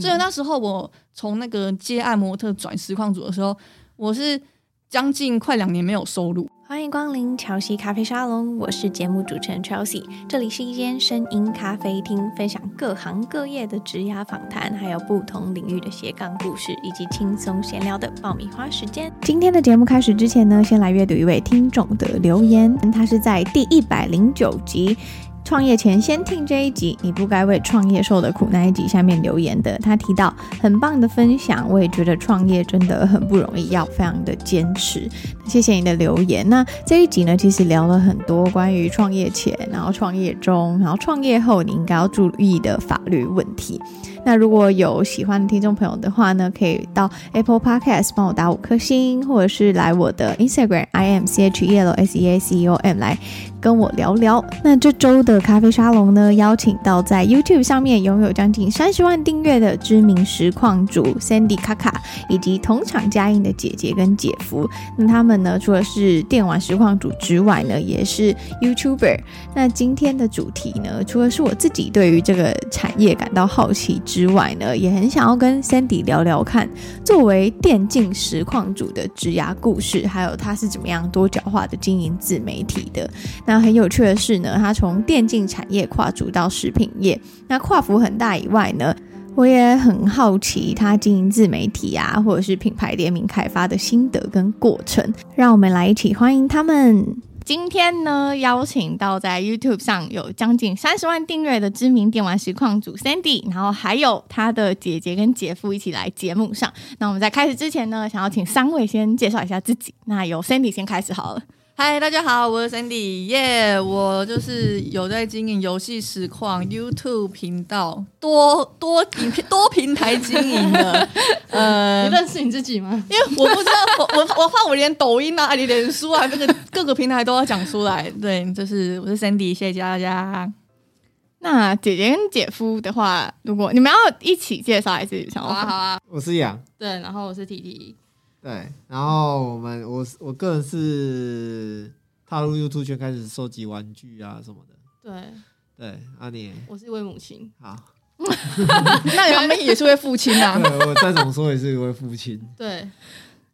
所以那时候我从那个接案模特转实况组的时候，我是将近快两年没有收入。欢迎光临乔西咖啡沙龙，我是节目主持人 Chelsea，这里是一间声音咖啡厅，分享各行各业的职涯访谈，还有不同领域的斜杠故事，以及轻松闲聊的爆米花时间。今天的节目开始之前呢，先来阅读一位听众的留言，他是在第一百零九集。创业前先听这一集，你不该为创业受的苦那一集下面留言的，他提到很棒的分享，我也觉得创业真的很不容易，要非常的坚持。谢谢你的留言。那这一集呢，其实聊了很多关于创业前，然后创业中，然后创业后你应该要注意的法律问题。那如果有喜欢的听众朋友的话呢，可以到 Apple Podcast 帮我打五颗星，或者是来我的 Instagram I M C H E L S E A C O M 来跟我聊聊。那这周的咖啡沙龙呢，邀请到在 YouTube 上面拥有将近三十万订阅的知名实况主 Sandy 卡卡，以及同场加映的姐姐跟姐夫。那他们呢，除了是电玩实况主之外呢，也是 YouTuber。那今天的主题呢，除了是我自己对于这个产业感到好奇之外呢，也很想要跟 Sandy 聊聊看，作为电竞实况主的职涯故事，还有他是怎么样多角化的经营自媒体的。那那很有趣的是呢，他从电竞产业跨足到食品业，那跨幅很大以外呢，我也很好奇他经营自媒体啊，或者是品牌联名开发的心得跟过程。让我们来一起欢迎他们。今天呢，邀请到在 YouTube 上有将近三十万订阅的知名电玩实况主 Sandy，然后还有他的姐姐跟姐夫一起来节目上。那我们在开始之前呢，想要请三位先介绍一下自己。那由 Sandy 先开始好了。嗨，大家好，我是 Sandy，耶、yeah，我就是有在经营游戏实况 YouTube 频道，多多影片 多平台经营的。呃，你认识你自己吗？因为我不知道，我我我怕我连抖音啊、你脸书啊，这个 各个平台都要讲出来。对，就是我是 Sandy，谢谢大家。那姐姐跟姐夫的话，如果你们要一起介绍，还是想要？好啊，好啊。我是杨，对，然后我是 TT。对，然后我们我我个人是踏入 YouTube 圈开始收集玩具啊什么的。对对，阿年，我是一位母亲。好，那你们也是位父亲啊？对，我再怎么说也是一位父亲。对，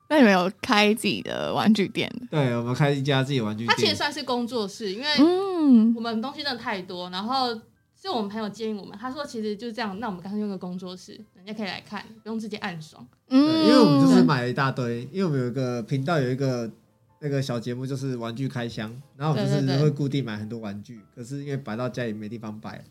那你们有开自己的玩具店？对，我们开一家自己玩具店。它其实算是工作室，因为嗯，我们东西真的太多，然后。是我们朋友建议我们，他说其实就是这样，那我们干脆用个工作室，人家可以来看，不用自己暗爽。嗯，因为我们就是买了一大堆，因为我们有一个频道有一个那个小节目，就是玩具开箱，然后我们就是会固定买很多玩具，可是因为摆到家里没地方摆，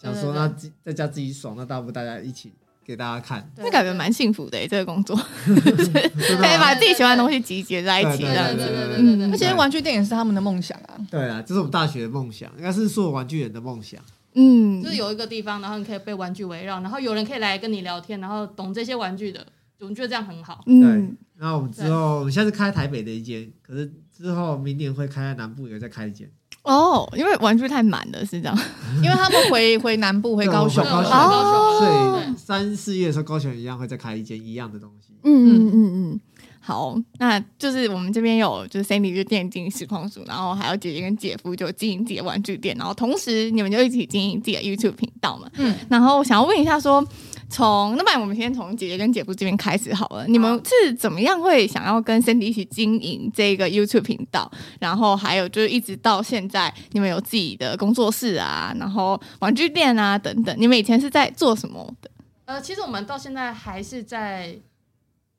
想说那在家自己爽，那大不大家一起给大家看，那感觉蛮幸福的这个工作，可以把自己喜欢的东西集结在一起这样子。对对对对对，而且玩具店也是他们的梦想啊。对啊，这是我们大学的梦想，应该是所有玩具人的梦想。嗯，就是有一个地方，然后你可以被玩具围绕，然后有人可以来跟你聊天，然后懂这些玩具的，我们觉得这样很好。嗯、对，然后我们之后，我们现在是开台北的一间，可是之后明年会开在南部，也会再开一间。哦，因为玩具太满了，是这样。因为他们回回南部，回高雄，高雄，哦、所以三四月的时候，高雄一样会再开一间一样的东西。嗯嗯嗯嗯。好，那就是我们这边有，就是 Sandy 就电竞实况组，然后还有姐姐跟姐夫就经营自己的玩具店，然后同时你们就一起经营自己的 YouTube 频道嘛。嗯，然后想要问一下说，说从那么我们先从姐姐跟姐夫这边开始好了，你们是怎么样会想要跟 Sandy 一起经营这个 YouTube 频道？然后还有就是一直到现在，你们有自己的工作室啊，然后玩具店啊等等，你们以前是在做什么的？呃，其实我们到现在还是在。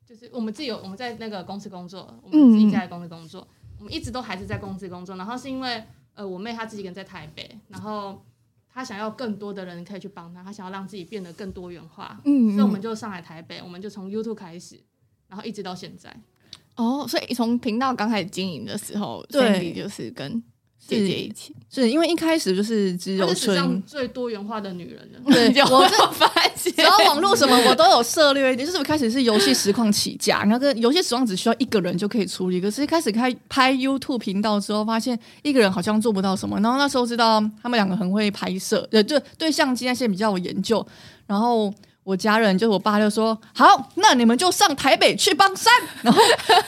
就是我们自己有我们在那个公司工作，我们自己在公司工作，嗯、我们一直都还是在公司工作。然后是因为呃，我妹她自己一个人在台北，然后她想要更多的人可以去帮她，她想要让自己变得更多元化，嗯，所以我们就上来台北，我们就从 YouTube 开始，然后一直到现在。哦，所以从频道刚开始经营的时候，对，就是跟姐姐一起，是因为一开始就是只有春最多元化的女人了。对，我就发现，只要网络什么我都有涉猎一点。就是一开始是游戏实况起家，那个游戏实况只需要一个人就可以处理。可是一开始开拍 YouTube 频道之后，发现一个人好像做不到什么。然后那时候知道他们两个很会拍摄，对就对，相机那些比较有研究。然后我家人就我爸就说：“好，那你们就上台北去帮山。”然后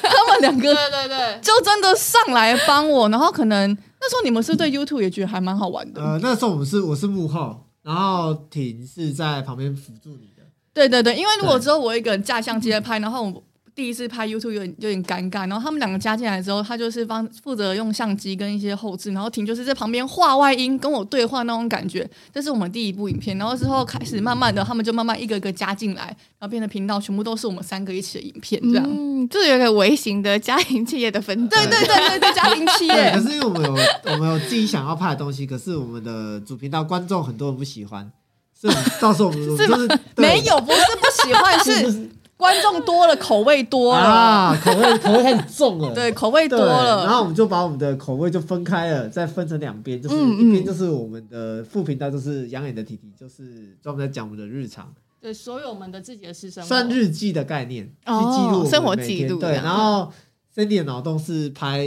他们两个对对对，就真的上来帮我。然后可能。那时候你们是对 YouTube 也觉得还蛮好玩的。呃，那时候我们是我是幕后，然后婷是在旁边辅助你的。对对对，因为如果只有我一个人架相机在拍，然后我。第一次拍 YouTube 有点有点尴尬，然后他们两个加进来之后，他就是帮负责用相机跟一些后置，然后婷就是在旁边画外音跟我对话那种感觉。这是我们第一部影片，然后之后开始慢慢的，他们就慢慢一个一个加进来，然后变成频道全部都是我们三个一起的影片，这样，嗯，就是有点微型的家庭企业的分对对对对对，家庭企业。可是因为我们有我们有自己想要拍的东西，可是我们的主频道观众很多人不喜欢，所以到时候我们就是，是没有，不是不喜欢是。观众多了，口味多了啊，口味口味开始重了。对，口味多了，然后我们就把我们的口味就分开了，再分成两边，就是一边就是我们的副频道，就是养眼的弟弟，就是专门在讲我们的日常，对，所有我们的自己的私生活，算日记的概念，去记录生活记录。对，然后 Cindy 的脑洞是拍。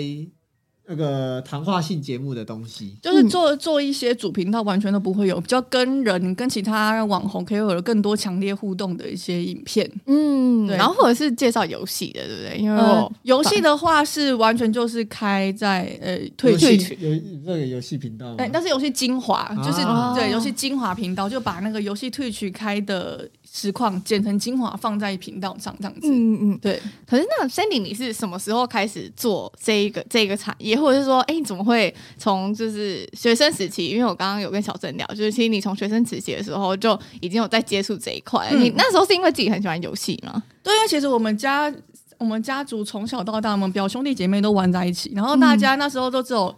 那个谈话性节目的东西，就是做做一些主频道完全都不会有，比较跟人跟其他网红可以有更多强烈互动的一些影片。嗯，对，然后或者是介绍游戏的，对不对？因为我游戏的话是完全就是开在呃退退群有这个游戏频道，哎，但是游戏精华就是对游戏精华频道就把那个游戏退群开的实况剪成精华放在频道上这样子。嗯嗯，对。可是那 Sandy，你是什么时候开始做这一个这个产业？或者是说，哎，你怎么会从就是学生时期？因为我刚刚有跟小郑聊，就是其实你从学生时期的时候就已经有在接触这一块。嗯、你那时候是因为自己很喜欢游戏吗？对，因为其实我们家我们家族从小到大，我们表兄弟姐妹都玩在一起，然后大家那时候都只有。嗯、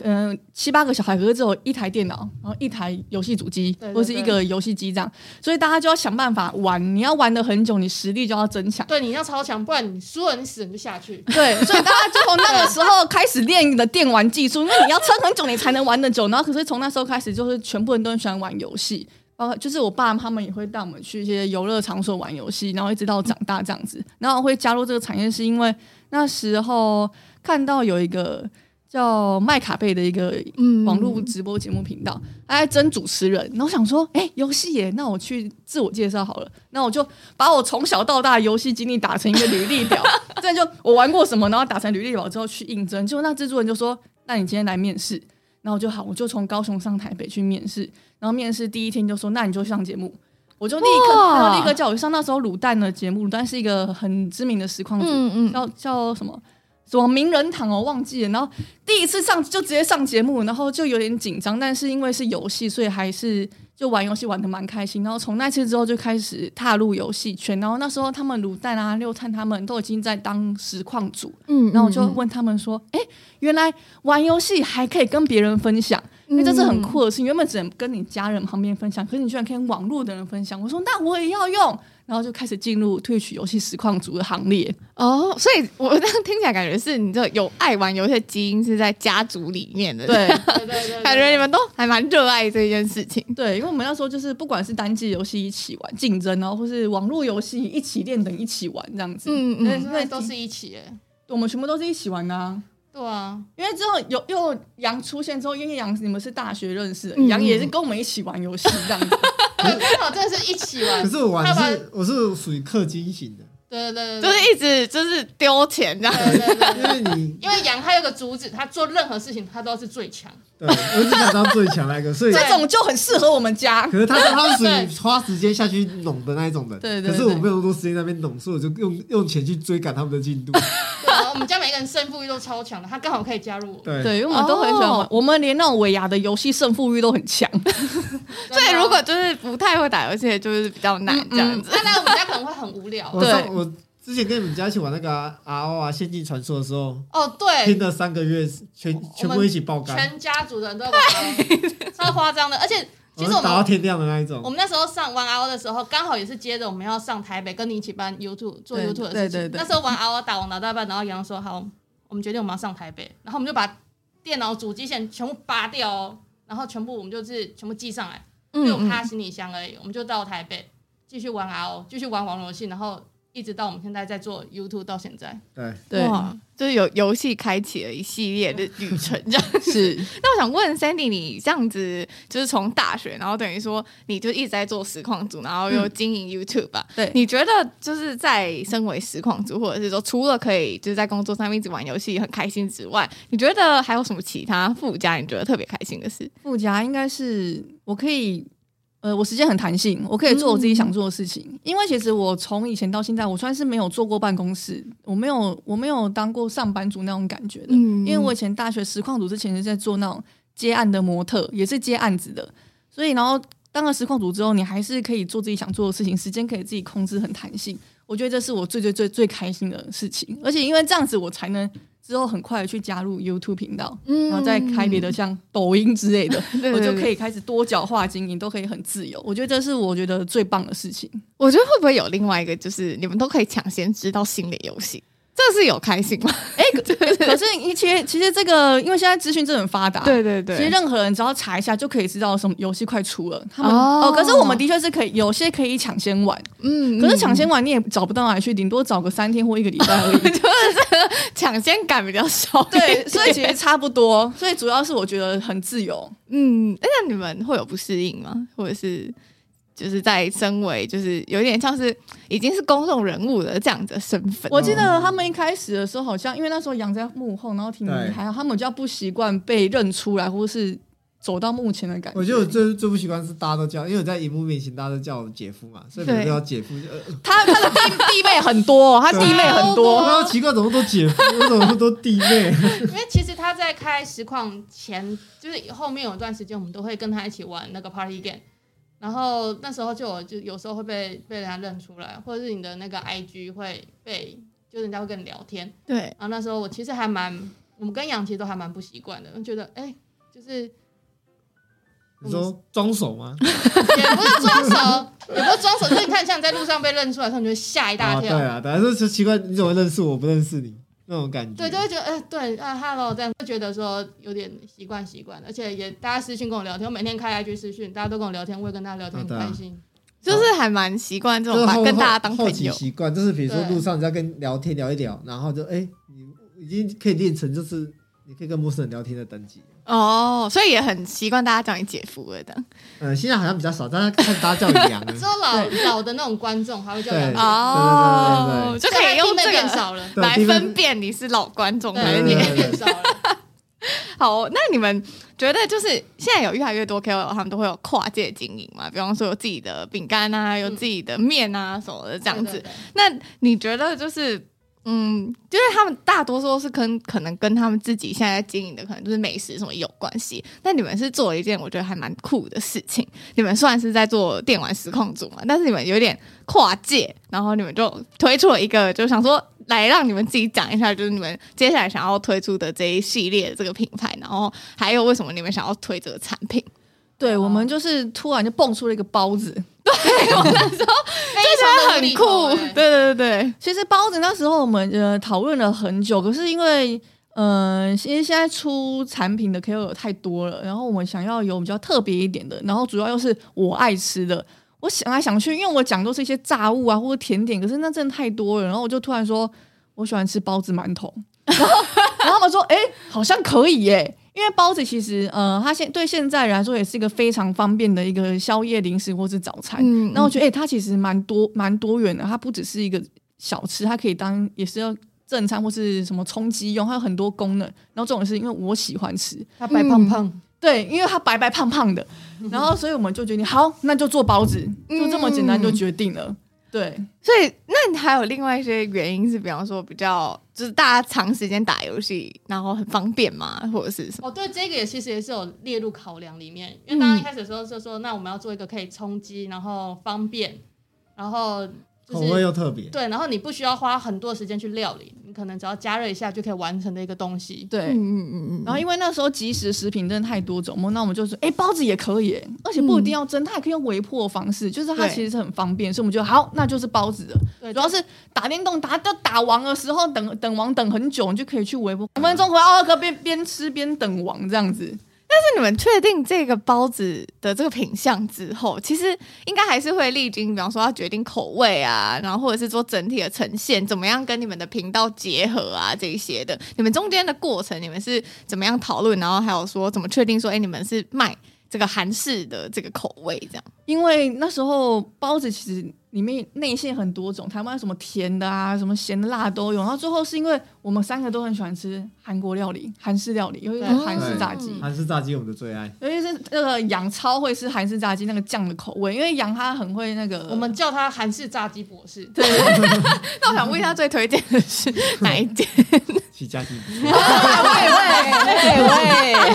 呃，七八个小孩，可是只有一台电脑，然后一台游戏主机，或是一个游戏机这样，所以大家就要想办法玩。你要玩的很久，你实力就要增强。对，你要超强，不然你输了，你死了你就下去。对，所以大家就从那个时候开始练你的电玩技术，因为你要撑很久，你才能玩得久。然后，可是从那时候开始，就是全部人都很喜欢玩游戏，包括就是我爸他们也会带我们去一些游乐场所玩游戏，然后一直到长大这样子。然后会加入这个产业，是因为那时候看到有一个。叫麦卡贝的一个网络直播节目频道，他在争主持人，然后想说，哎、欸，游戏耶，那我去自我介绍好了，那我就把我从小到大游戏经历打成一个履历表，这样就我玩过什么，然后打成履历表之后去应征，结果那制作人就说，那你今天来面试，然后我就好，我就从高雄上台北去面试，然后面试第一天就说，那你就上节目，我就立刻，然后立刻叫我去上。那时候卤蛋的节目，卤蛋是一个很知名的实况主，嗯嗯，叫叫什么？什么名人堂哦忘记了，然后第一次上就直接上节目，然后就有点紧张，但是因为是游戏，所以还是就玩游戏玩得蛮开心。然后从那次之后就开始踏入游戏圈，然后那时候他们卤蛋啊、六探他们都已经在当实况组，嗯，然后我就问他们说：“哎、原来玩游戏还可以跟别人分享，因为这是很酷的事情。原本只能跟你家人旁边分享，可是你居然可以跟网络的人分享。”我说：“那我也要用。”然后就开始进入 Twitch 游戏实况组的行列。哦，所以我这样听起来感觉是你这有爱玩游戏的基因是在家族里面的，对，对对对，感觉你们都还蛮热爱这件事情。对，因为我们那时候就是不管是单机游戏一起玩竞争，然后或是网络游戏一起练等一起玩这样子，嗯嗯，那都是一起哎，我们全部都是一起玩的啊。对啊，因为之后有又杨出现之后，因为杨你们是大学认识的，杨、嗯、也是跟我们一起玩游戏这样子，刚 好真的是一起玩。可是我玩是我是属于氪金型的。对对对，就是一直就是丢钱这样。对对对，因为你因为羊它有个主旨，他做任何事情他都是最强。对，我只想当最强那个，所以 这种就很适合我们家。可是他他是属于花时间下去弄的那一种的。对对。可是我没有那么多时间在那边弄，所以我就用用钱去追赶他们的进度。对，我们家每个人胜负欲都超强的，他刚好可以加入我。对对，因为我们都很喜欢玩，我们连那种尾牙的游戏胜负欲都很强。所以如果就是不太会打游戏，就是比较难这样子。那我们家可能会很无聊。对。我。之前跟你们家一起玩那个 RO 啊，仙境传说的时候，哦对，拼了三个月，全全部一起爆肝，全家族的人都玩，超夸张的。而且其实我们打到天亮的那一种。我们那时候上玩 RO 的时候，刚好也是接着我们要上台北，跟你一起办 YouTube 做 YouTube 的事情。对对对对。那时候玩 RO 打王打到一半，然后杨说：“好，我们决定我们要上台北。”然后我们就把。电脑主机线全部拔掉哦，然后全部我们就是全部寄上来，嗯就有趴行李箱而已，我们就到台北继续玩 RO，继续玩网络游戏，然后。一直到我们现在在做 YouTube 到现在，对对，就是有游戏开启了一系列的旅程，这样是。那我想问 Sandy，你这样子就是从大学，然后等于说你就一直在做实况组，然后又经营 YouTube 吧？嗯、对，你觉得就是在身为实况组，或者是说除了可以就是在工作上面一直玩游戏很开心之外，你觉得还有什么其他附加？你觉得特别开心的事？附加应该是我可以。呃，我时间很弹性，我可以做我自己想做的事情。嗯、因为其实我从以前到现在，我算是没有坐过办公室，我没有我没有当过上班族那种感觉的。嗯、因为我以前大学实况组之前是在做那种接案的模特，也是接案子的。所以，然后当了实况组之后，你还是可以做自己想做的事情，时间可以自己控制，很弹性。我觉得这是我最最最最开心的事情。而且因为这样子，我才能。之后很快的去加入 YouTube 频道，嗯、然后再开别的像抖音之类的，对对对，我就可以开始多角化经营，都可以很自由。我觉得这是我觉得最棒的事情。我觉得会不会有另外一个，就是你们都可以抢先知道新的游戏？这是有开心吗？哎、欸，可是其实其实这个，因为现在资讯真的很发达，对对对，其实任何人只要查一下就可以知道什么游戏快出了。他们哦，哦，可是我们的确是可以，有些可以抢先玩，嗯，可是抢先玩你也找不到哪里去，顶多找个三天或一个礼拜而已，就是 抢先感比较少。对，所以其实差不多。所以主要是我觉得很自由。嗯，那你们会有不适应吗？或者是？就是在身为就是有点像是已经是公众人物的这样的身份。我记得他们一开始的时候，好像因为那时候杨在幕后，然后挺厉害，他们比较不习惯被认出来，或是走到幕前的感觉。我觉得我最最不习惯是大家都叫，因为我在荧幕面前大家都叫我姐夫嘛，所以每个都叫姐夫。他他的弟弟妹很多，他弟妹很多。然后奇怪，怎么都姐夫，为什么都弟妹？因为其实他在开实况前，就是后面有一段时间，我们都会跟他一起玩那个 Party Game。然后那时候就我就有时候会被被人家认出来，或者是你的那个 IG 会被，就人家会跟你聊天。对。然后那时候我其实还蛮，我们跟杨其实都还蛮不习惯的，觉得哎，就是你说装熟吗？也不是装熟，也不是装熟，就是你看像你在路上被认出来，他们就会吓一大跳。对啊，反正是奇怪，你怎么认识我，我不认识你？那种感觉，对，就会觉得，哎、欸，对，啊，Hello，这样会觉得说有点习惯习惯，而且也大家私信跟我聊天，我每天开 IG 私讯，大家都跟我聊天，我也跟大家聊天，很开心，就是还蛮习惯这种把跟大家当朋友。习惯，就是比如说路上你在跟聊天聊一聊，然后就哎、欸，你已经可以练成就是你可以跟陌生人聊天的等级。哦，所以也很习惯大家叫你姐夫了的。嗯，现在好像比较少，大家看大家叫你娘。之后老老的那种观众还会叫娘。哦，就可以用这个变少了来分辨你是老观众还是你变少了。好，那你们觉得就是现在有越来越多 KOL 他们都会有跨界经营嘛？比方说有自己的饼干啊，有自己的面啊什么的这样子。那你觉得就是？嗯，就是他们大多数是跟可能跟他们自己现在经营的可能就是美食什么有关系。但你们是做了一件我觉得还蛮酷的事情。你们虽然是在做电玩实况组嘛，但是你们有点跨界，然后你们就推出了一个，就想说来让你们自己讲一下，就是你们接下来想要推出的这一系列的这个品牌，然后还有为什么你们想要推这个产品。对，我们就是突然就蹦出了一个包子，对，我那时候 就觉得很酷，对对对对。其实包子那时候我们呃讨论了很久，可是因为嗯，因为现在出产品的 KOL 太多了，然后我们想要有比较特别一点的，然后主要又是我爱吃的，我想来想去，因为我讲都是一些炸物啊或者甜点，可是那真的太多了，然后我就突然说我喜欢吃包子馒头，然后 然后他们说哎，好像可以耶。因为包子其实，呃，它现对现在人来说也是一个非常方便的一个宵夜零食或是早餐。嗯，那我觉得，哎、欸，它其实蛮多蛮多元的。它不只是一个小吃，它可以当也是要正餐或是什么充饥用，它有很多功能。然后这种是因为我喜欢吃，它白胖胖，嗯、对，因为它白白胖胖的。然后所以我们就决定，好，那就做包子，就这么简单就决定了。嗯对，所以那你还有另外一些原因是，比方说比较就是大家长时间打游戏，然后很方便嘛，或者是什么？哦，对，这个也其实也是有列入考量里面，因为刚刚一开始的时候就说，那我们要做一个可以冲击，然后方便，然后就是口味又特别，对，然后你不需要花很多时间去料理，你可能只要加热一下就可以完成的一个东西。对，嗯嗯嗯嗯。然后因为那时候即食食品真的太多种，那我们就说，哎，包子也可以，而且不一定要蒸，它也可以用微波的方式，就是它其实是很方便，所以我们就好，那就是包子了。对，主要是打电动打到打王的时候，等等王等很久，你就可以去微波，五分钟回来，可边边吃边等王这样子。但是你们确定这个包子的这个品相之后，其实应该还是会历经，比方说要决定口味啊，然后或者是做整体的呈现，怎么样跟你们的频道结合啊这一些的。你们中间的过程，你们是怎么样讨论？然后还有说怎么确定说，哎，你们是卖这个韩式的这个口味这样？因为那时候包子其实。里面内馅很多种，台湾什么甜的啊，什么咸的、辣都有。然后最后是因为我们三个都很喜欢吃韩国料理、韩式料理，尤其是韩式炸鸡。韩式炸鸡我们的最爱，尤其是那个杨超会吃韩式炸鸡那个酱的口味，因为杨他很会那个，我们叫他韩式炸鸡博士。对，那我想问一下，最推荐的是哪一间？起家鸡。喂喂喂喂。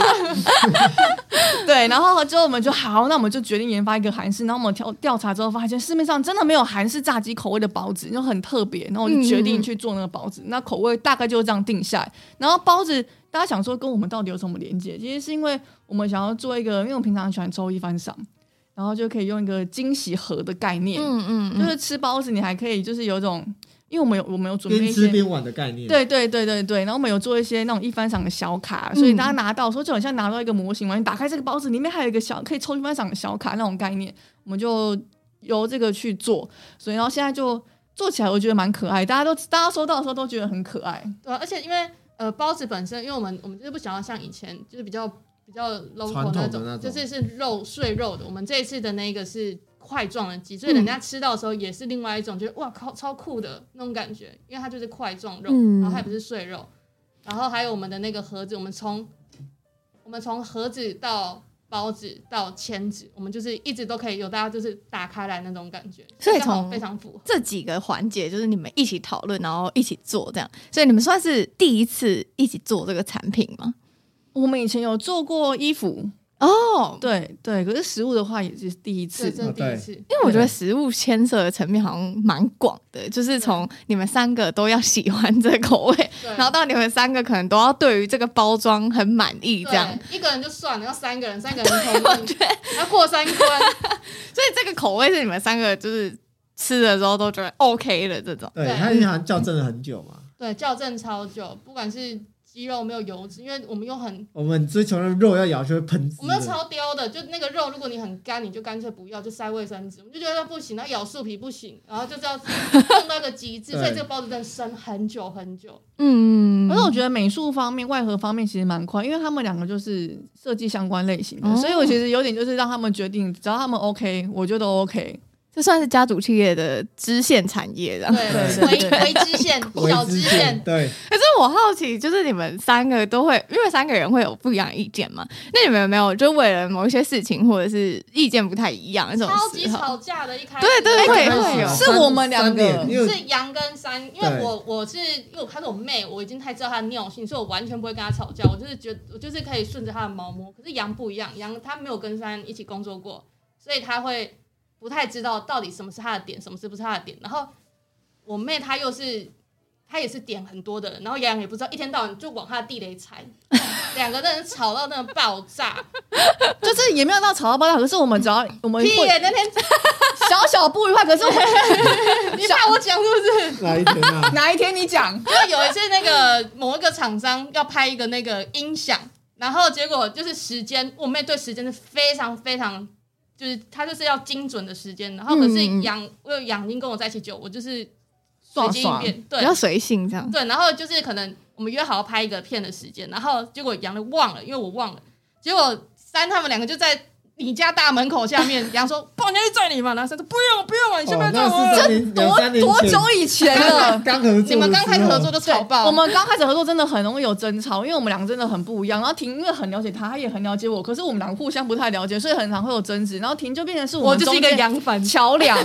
对，然后之后我们就好，那我们就决定研发一个韩式。然后我们调调查之后发现，市面上真的没有韩式炸鸡口味的包子，就很特别。然后我就决定去做那个包子。嗯、那口味大概就这样定下来。然后包子，大家想说跟我们到底有什么连接？其实是因为我们想要做一个，因为我平常喜欢抽一番赏，然后就可以用一个惊喜盒的概念。嗯嗯，就是吃包子，你还可以就是有一种。因为我们有我们有准备一些边吃边玩的概念，对对对对对，然后我们有做一些那种一番赏的小卡，所以大家拿到说就好像拿到一个模型嘛，你打开这个包子里面还有一个小可以抽一番赏的小卡那种概念，我们就由这个去做，所以然后现在就做起来，我觉得蛮可爱，大家都大家收到的时候都觉得很可爱，对、啊，而且因为呃包子本身，因为我们我们就是不想要像以前就是比较比较 local 那种，就是是肉碎肉的，我们这一次的那个是。块状的鸡，所以人家吃到的时候也是另外一种，觉得哇靠，超酷的那种感觉，因为它就是块状肉，嗯、然后它也不是碎肉，然后还有我们的那个盒子，我们从我们从盒子到包纸到签纸，我们就是一直都可以有大家就是打开来那种感觉，所以从非常符合这几个环节，就是你们一起讨论，然后一起做这样，所以你们算是第一次一起做这个产品吗？我们以前有做过衣服。哦，oh, 对对，可是食物的话也是第一次，这是第一次，因为我觉得食物牵涉的层面好像蛮广的，就是从你们三个都要喜欢这个口味，然后到你们三个可能都要对于这个包装很满意，这样。一个人就算了，要三个人，三个人同意，要过三关，所以这个口味是你们三个就是吃的时候都觉得 OK 的这种，对，他好像校正了很久嘛，对，校正超久，不管是。鸡肉没有油脂，因为我们又很我们追求的肉要咬就会喷汁。我们要超刁的，就那个肉，如果你很干，你就干脆不要，就塞卫生纸。我们就觉得不行，那咬树皮不行，然后就是要弄到一个极致，所以这个包子真的生很久很久。嗯，可是我觉得美术方面、外盒方面其实蛮快，因为他们两个就是设计相关类型的，哦、所以我其实有点就是让他们决定，只要他们 OK，我觉得都 OK。这算是家族企业的支线产业，这样对，微微支线、小支线。对。可是我好奇，就是你们三个都会，因为三个人会有不一样的意见嘛？那你们有没有就为了某一些事情，或者是意见不太一样那种超级吵架的？一开始对对对，会有。是我们两个，是杨跟三，因为我我是因为我看到我妹，我已经太知道她的尿性，所以我完全不会跟她吵架。我就是觉得我就是可以顺着她的毛摸。可是杨不一样，杨他没有跟三一起工作过，所以他会。不太知道到底什么是他的点，什么是不是他的点。然后我妹她又是，她也是点很多的人，然后洋洋也不知道，一天到晚就往他的地雷踩，两个人吵到那个爆炸，就是也没有到吵到爆炸。可是我们只要我们屁耶，那天 小小不愉快，可是我 你怕我讲是不是？哪一天啊？哪一天你讲？就有一次那个某一个厂商要拍一个那个音响，然后结果就是时间，我妹对时间是非常非常。就是他就是要精准的时间，然后可是杨，嗯、因为杨已经跟我在一起久，我就是随机应变，对，比较随性这样。对，然后就是可能我们约好要拍一个片的时间，然后结果杨的忘了，因为我忘了，结果三他们两个就在。你家大门口下面，然后说：“不然就载你嘛。”男生说：“不用，不用了，你先不要载我。”这多多久以前了？刚合作，你们刚开始合作就吵爆。我们刚开始合作真的很容易有争吵，因为我们两个真的很不一样。然后婷因为很了解他，他也很了解我，可是我们两个互相不太了解，所以很常会有争执。然后婷就变成是我们中间桥梁，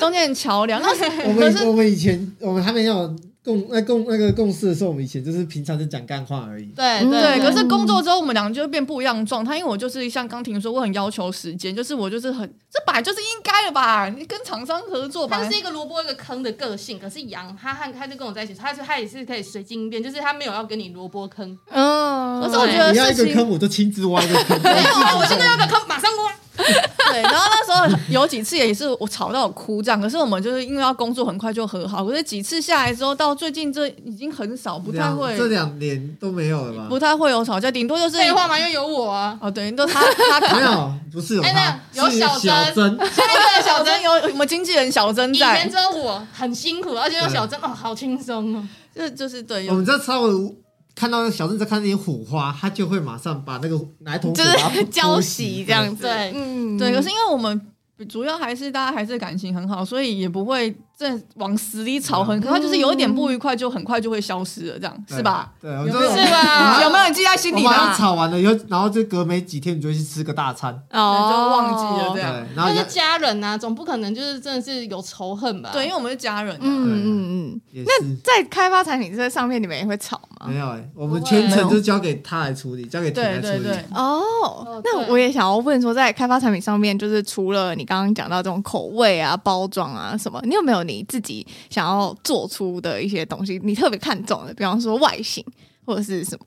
中间桥梁。那 我们我们以前我们还没有共那共那个共事的时候，我们以前就是平常就讲干话而已。对对，对，可是工作之后，我们两个就会变不一样的状态。因为我就是像刚婷说，我很要求时间，就是我就是很，这本来就是应该的吧？你跟厂商合作吧，他是一个萝卜一个坑的个性。可是杨他和他就跟我在一起，他就他也是可以随机应变，就是他没有要跟你萝卜坑。嗯，可是我觉得你要一个坑，我就亲自挖一个坑。没有啊，我现在要个坑，马上挖。对，然后那时候有几次也是我吵到我哭这样，可是我们就是因为要工作，很快就和好。可是几次下来之后，到最近这已经很少，不太会，这两年都没有了吧？不太会有吵架，顶多就是废话嘛，因为有我啊。哦，对，都他他没有，不是有有小小珍，现在小珍有我们经纪人小珍以在前只有我很辛苦，而且有小珍哦，好轻松哦。这就是对，我们这稍微。看到小镇在看那些火花，他就会马上把那个拿一桶就是浇洗这样子。对，嗯，对。可是因为我们主要还是大家还是感情很好，所以也不会再往死里吵很。可他就是有一点不愉快，就很快就会消失了，这样是吧？对，有没有？是吧？有没有人记在心里？然后吵完了以后，然后就隔没几天，你就去吃个大餐，哦，就忘记了这样。然后是家人呐，总不可能就是真的是有仇恨吧？对，因为我们是家人。嗯嗯嗯。那在开发产品这上面，你们也会吵吗？没有哎，我们全程就交给他来处理，交给他来处理。哦，那我也想要问说，在开发产品上面，就是除了你刚刚讲到这种口味啊、包装啊什么，你有没有你自己想要做出的一些东西？你特别看重的，比方说外形或者是什么？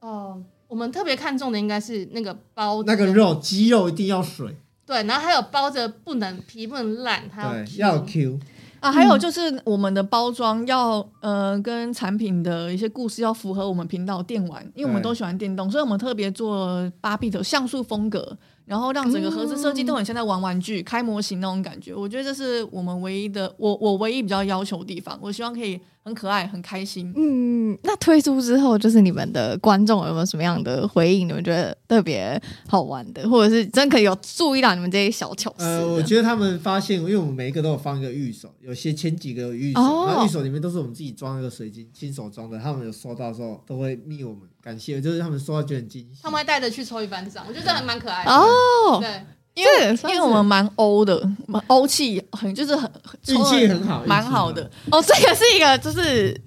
哦，我们特别看重的应该是那个包，那个肉鸡肉一定要水，对，然后还有包着不能皮不能烂，还要 Q。啊，还有就是我们的包装要呃跟产品的一些故事要符合我们频道电玩，因为我们都喜欢电动，所以我们特别做八 bit 的像素风格，然后让整个盒子设计都很像在玩玩具、开模型那种感觉。我觉得这是我们唯一的，我我唯一比较要求的地方。我希望可以。很可爱，很开心。嗯，那推出之后，就是你们的观众有没有什么样的回应？你们觉得特别好玩的，或者是真可以有注意到你们这些小巧思？呃，我觉得他们发现，因为我们每一个都有放一个御守，有些前几个有御守，哦、然后御守里面都是我们自己装一个水晶，亲手装的。他们有收到的时候，都会密我们感谢，就是他们说到觉得很惊喜。他们还带着去抽一番赏，我觉得这还蛮可爱的。哦，对。因为因为我们蛮欧的，蛮欧气很就是很运气很好，蛮好的。哦，这个是一个就是。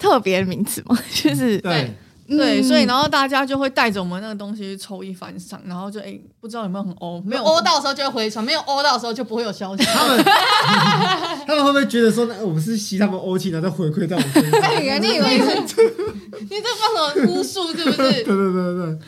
特别名词嘛，就是对对，所以然后大家就会带着我们那个东西去抽一番赏，然后就哎，不知道有没有很欧，没有欧到的时候就会回传，没有欧到的时候就不会有消息。他们 他们会不会觉得说，我们是吸他们欧气，然后再回馈到我们身上？你以为是？你这放什么巫术？是不是？对对对对。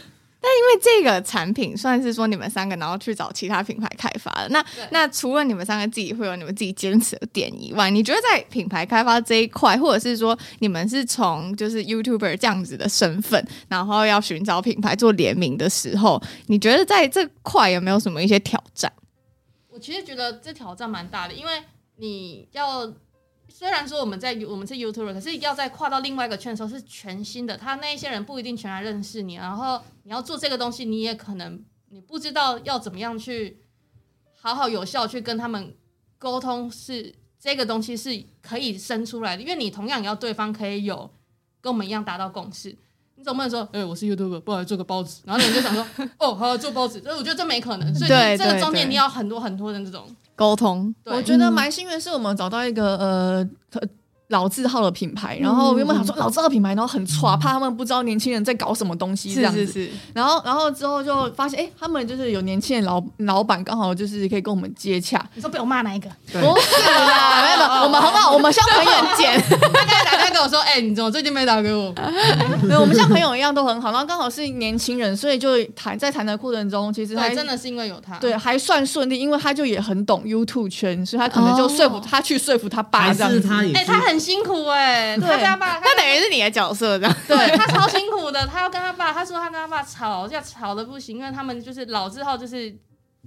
但因为这个产品算是说你们三个，然后去找其他品牌开发的。那那除了你们三个自己会有你们自己坚持的点以外，你觉得在品牌开发这一块，或者是说你们是从就是 YouTuber 这样子的身份，然后要寻找品牌做联名的时候，你觉得在这块有没有什么一些挑战？我其实觉得这挑战蛮大的，因为你要。虽然说我们在我们是 YouTuber，可是要在跨到另外一个圈的时候是全新的，他那一些人不一定全来认识你，然后你要做这个东西，你也可能你不知道要怎么样去好好有效去跟他们沟通，是这个东西是可以生出来的，因为你同样也要对方可以有跟我们一样达到共识，你总不能说，哎、欸，我是 YouTuber，不来做个包子，然后你就想说，哦，好，好做包子，所以我觉得这没可能，所以这个中间你要很多很多的这种。沟通，我觉得蛮幸运，是我们找到一个呃。老字号的品牌，然后原本想说老字号品牌，然后很差，怕他们不知道年轻人在搞什么东西这样子。是是是。然后，然后之后就发现，哎，他们就是有年轻人老老板，刚好就是可以跟我们接洽。你说被我骂哪一个？不是啦，没有没有，我们很好，我们像朋友见。跟我说，哎，你怎么最近没打给我？对，我们像朋友一样都很好。然后刚好是年轻人，所以就谈在谈的过程中，其实还真的是因为有他，对，还算顺利，因为他就也很懂 YouTube 圈，所以他可能就说服他去说服他爸这样子。哎，他很辛苦哎。对，他跟他爸，他等于是你的角色这样。对，他超辛苦的，他要跟他爸，他说他跟他爸吵架吵的不行，因为他们就是老字号，就是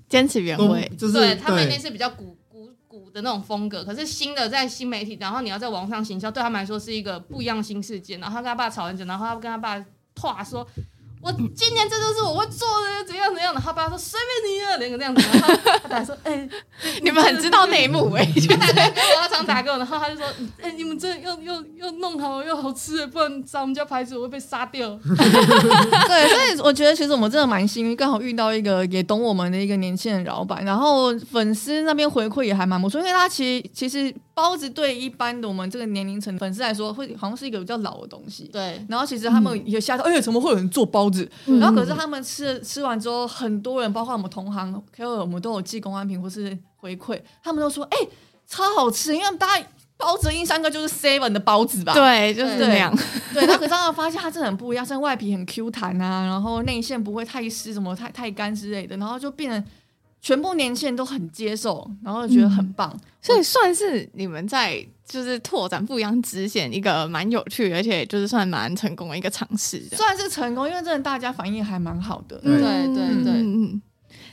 坚持原位，就是对他们那是比较古古的那种风格。可是新的在新媒体，然后你要在网上行销，对他们来说是一个不一样新世界。然后他跟他爸吵很久，然后他跟他爸话说。我今年这就是我会做的，怎样怎样的。他爸说随便你啊，连个这样子。然后他爸说，哎、欸，你们很知道内幕 哎、欸，他打给我，他常打给我，然后他就说，哎、欸，你们这又又又弄好又好吃，不然砸我们家牌子我会被杀掉。对，所以我觉得其实我们真的蛮幸运，刚好遇到一个也懂我们的一个年轻人老板，然后粉丝那边回馈也还蛮不错，因为他其实其实。包子对一般的我们这个年龄层粉丝来说，会好像是一个比较老的东西。对。然后其实他们也吓到，哎、怎么会有人做包子？嗯、然后可是他们吃吃完之后，很多人，包括我们同行 KOL，我们都有寄公安品或是回馈，他们都说，哎，超好吃，因为大家包子印象哥就是 Seven 的包子吧？对，就是这样。对，然后可是他们发现它真的很不一样，像外皮很 Q 弹啊，然后内馅不会太湿，什么太太干之类的，然后就变成。全部年轻人都很接受，然后觉得很棒，嗯、所以算是你们在就是拓展不一样支线一个蛮有趣，而且就是算蛮成功的一个尝试。算是成功，因为真的大家反应还蛮好的。对对对对。嗯，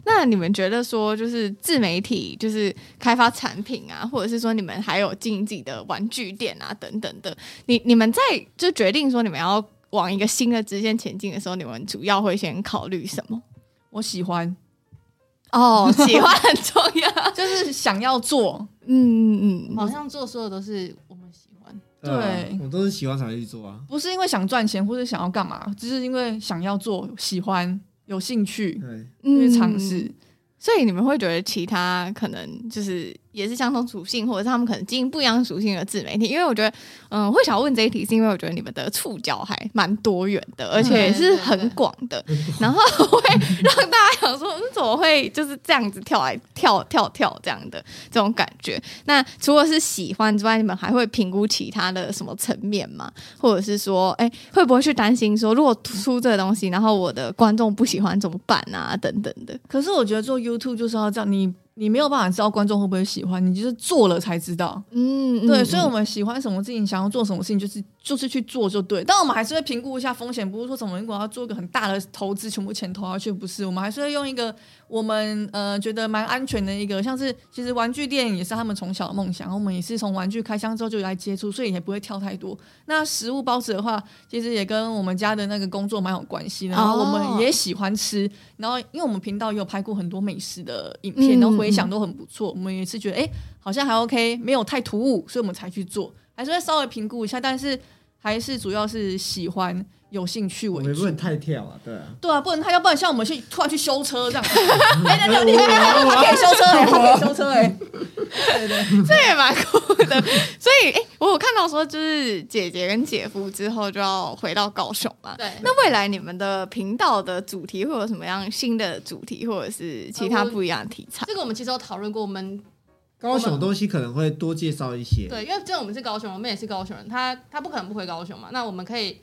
那你们觉得说，就是自媒体，就是开发产品啊，或者是说你们还有经营自己的玩具店啊等等的，你你们在就决定说你们要往一个新的支线前进的时候，你们主要会先考虑什么？我喜欢。哦，喜欢很重要，就是想要做，嗯嗯嗯，好像做所有都是我们喜欢，对，对我都是喜欢才去做啊，不是因为想赚钱或者想要干嘛，只是因为想要做，喜欢，有兴趣，对，去尝试。嗯。所以你们会觉得其他可能就是也是相同属性，或者是他们可能经营不一样属性的自媒体？因为我觉得，嗯，会想要问这一题，是因为我觉得你们的触角还蛮多元的，而且是很广的，然后会让大家想说，你怎么会就是这样子跳来跳跳跳这样的这种感觉？那除了是喜欢之外，你们还会评估其他的什么层面吗？或者是说，哎，会不会去担心说，如果出这个东西，然后我的观众不喜欢怎么办啊？等等的。可是我觉得做 YouTube 就是要这样，你你没有办法知道观众会不会喜欢，你就是做了才知道。嗯，对，嗯、所以我们喜欢什么事情，想要做什么事情，就是就是去做就对。但我们还是会评估一下风险，不是说什么如果要做一个很大的投资，全部钱投下去，不是。我们还是会用一个我们呃觉得蛮安全的一个，像是其实玩具店也是他们从小的梦想，我们也是从玩具开箱之后就来接触，所以也不会跳太多。那食物包子的话，其实也跟我们家的那个工作蛮有关系的，然后我们也喜欢吃，然后因为我们频道也有拍过很多美食的影片，然后回想都很不错，我们也是觉得哎好像还 OK，没有太突兀，所以我们才去做，还是会稍微评估一下，但是还是主要是喜欢。有兴趣为主，也不能太跳啊，对啊，对啊，不能太跳，不然像我们去突然去修车这样，哎，那你他可以修车哎，他可以修车哎，对对，这也蛮酷的。所以，哎，我有看到说，就是姐姐跟姐夫之后就要回到高雄嘛。对，那未来你们的频道的主题会有什么样新的主题，或者是其他不一样的题材？这个我们其实有讨论过，我们高雄东西可能会多介绍一些。对，因为这我们是高雄人，我们也是高雄人，他他不可能不回高雄嘛，那我们可以。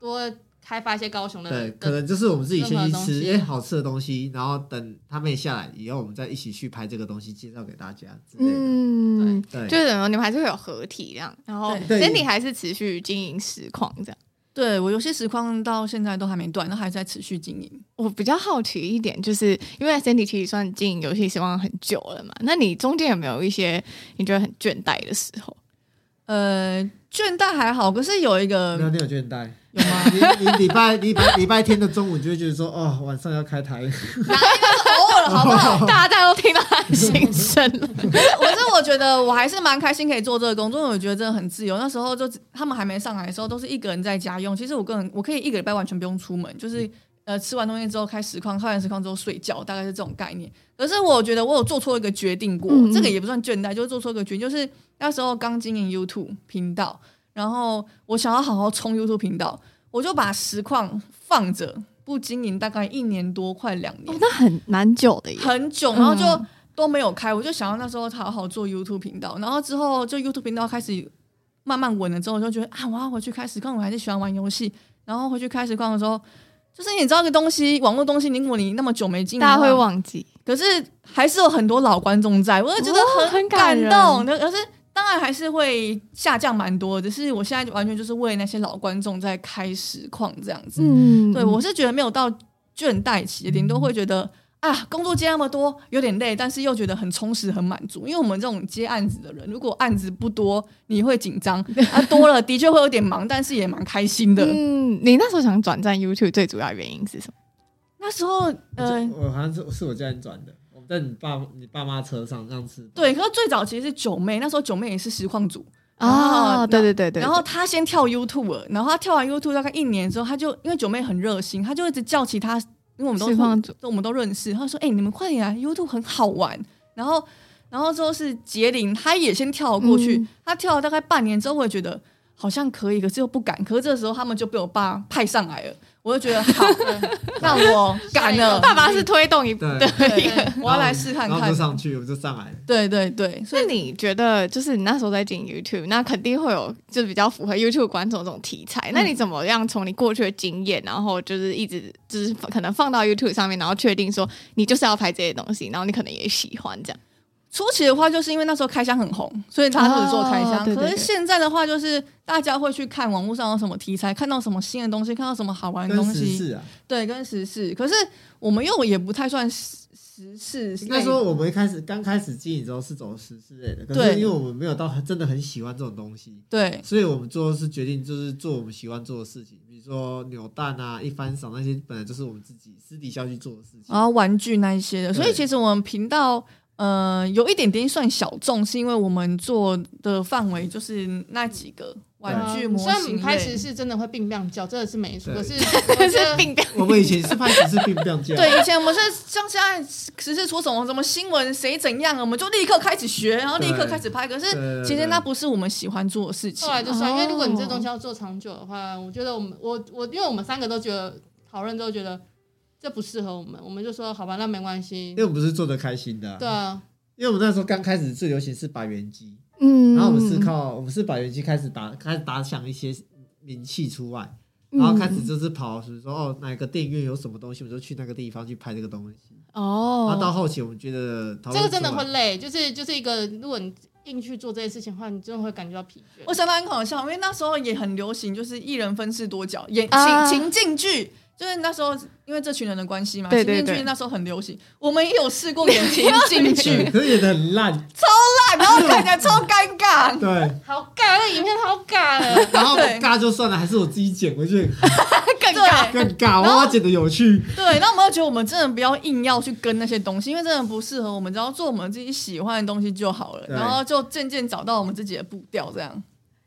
多开发一些高雄的，对，可能就是我们自己先去吃，哎，好吃的东西，然后等他们也下来以后，我们再一起去拍这个东西，介绍给大家之类的。嗯，对，就是你们还是会有合体这样，然后整体还是持续经营实况这样。对，我游戏实况到现在都还没断，那还在持续经营。我比较好奇一点，就是因为 Sandy 其实算经营游戏实况很久了嘛，那你中间有没有一些你觉得很倦怠的时候？呃，倦怠还好，可是有一个没有，你有倦怠。有吗？你你礼拜礼拜礼拜天的中午就会觉得说，哦，晚上要开台，好不好？大家都听到他的心声了。可是我觉得我还是蛮开心可以做这个工作，因为我觉得真的很自由。那时候就他们还没上来的时候，都是一个人在家用。其实我个人我可以一个礼拜完全不用出门，就是呃吃完东西之后开实况，开完实况之后睡觉，大概是这种概念。可是我觉得我有做错一个决定过，嗯嗯这个也不算倦怠，就是做错一个决定，就是那时候刚经营 YouTube 频道。然后我想要好好冲 YouTube 频道，我就把实况放着不经营，大概一年多，快两年，哦、那很蛮久的，很久。然后就都没有开，我就想要那时候好好做 YouTube 频道。然后之后就 YouTube 频道开始慢慢稳了之后，我就觉得啊，我要回去开实况，我还是喜欢玩游戏。然后回去开实况的时候，就是你知道一个东西，网络东西，如果你那么久没进，大家会忘记。可是还是有很多老观众在，我就觉得很、哦、很感动。可是。当然还是会下降蛮多，只是我现在完全就是为那些老观众在开实况这样子。嗯，对，我是觉得没有到倦怠期，顶多会觉得啊，工作接那么多有点累，但是又觉得很充实、很满足。因为我们这种接案子的人，如果案子不多，你会紧张；啊，多了的确会有点忙，但是也蛮开心的。嗯，你那时候想转战 YouTube 最主要原因是什么？那时候，呃，我好像是是我家人转的。在你爸你爸妈车上这样子，对。可是最早其实是九妹，那时候九妹也是实况组啊，对对对对。然后他先跳 YouTube，然后他跳完 YouTube 大概一年之后，他就因为九妹很热心，他就一直叫其他，因为我们都实况主，我们都认识。他说：“哎、欸，你们快点来，YouTube 很好玩。”然后。然后之后是杰林，他也先跳了过去，嗯、他跳了大概半年之后，我也觉得好像可以，可是又不敢。可是这个时候他们就被我爸派上来了。我就觉得好，那我敢了。爸爸是推动一步，对，我要来试看看。然后就上去，我就上来。对对对，所以你觉得，就是你那时候在进 YouTube，那肯定会有就是比较符合 YouTube 观众这种题材。那你怎么样从你过去的经验，然后就是一直就是可能放到 YouTube 上面，然后确定说你就是要拍这些东西，然后你可能也喜欢这样。初期的话，就是因为那时候开箱很红，所以他开始做开箱。哦、对对对，可是现在的话，就是大家会去看网络上有什么题材，看到什么新的东西，看到什么好玩的东西。是啊，对，跟时事。可是我们又也不太算时时事。应该说，我们一开始刚开始经营之后是走时事类的，可是因为我们没有到真的很喜欢这种东西，对，所以我们最后是决定就是做我们喜欢做的事情，比如说扭蛋啊、一翻赏那些，本来就是我们自己私底下去做的事情，然后玩具那一些的。所以其实我们频道。呃，有一点点算小众，是因为我们做的范围就是那几个玩具模型。虽然我们开始是真的会并量叫，真的是没错。可是是并量。我们以前是拍只是并量叫。对，以前我们是像现在时事出什么什么新闻，谁怎样，我们就立刻开始学，然后立刻开始拍。可是其实那不是我们喜欢做的事情。后来就算，因为如果你这东西要做长久的话，我觉得我们我我，因为我们三个都觉得讨论都觉得。这不适合我们，我们就说好吧，那没关系。因为我们不是做的开心的、啊。对啊，因为我们那时候刚开始最流行是百元机，嗯，然后我们是靠我们是百元机开始打开始打响一些名气出来，然后开始就是跑，是说哦哪个电影院有什么东西，我们就去那个地方去拍这个东西。哦，然后到后期我们觉得这个真的会累，就是就是一个如果你硬去做这些事情的话，你真的会感觉到疲倦。我想到很搞笑，因为那时候也很流行，就是一人分饰多角演啊情情境剧。就是那时候，因为这群人的关系嘛，对对对，情景剧那时候很流行，我们也有试过演情景剧，可是演的很烂，超烂，然后看起来 超尴尬，对，好尬，那影片好尬了，然后尬就算了，还是我自己剪回去，更尬，更尬，我要剪的有趣，对，然后我们就觉得我们真的不要硬要去跟那些东西，因为真的不适合我们，只要做我们自己喜欢的东西就好了，然后就渐渐找到我们自己的步调，这样。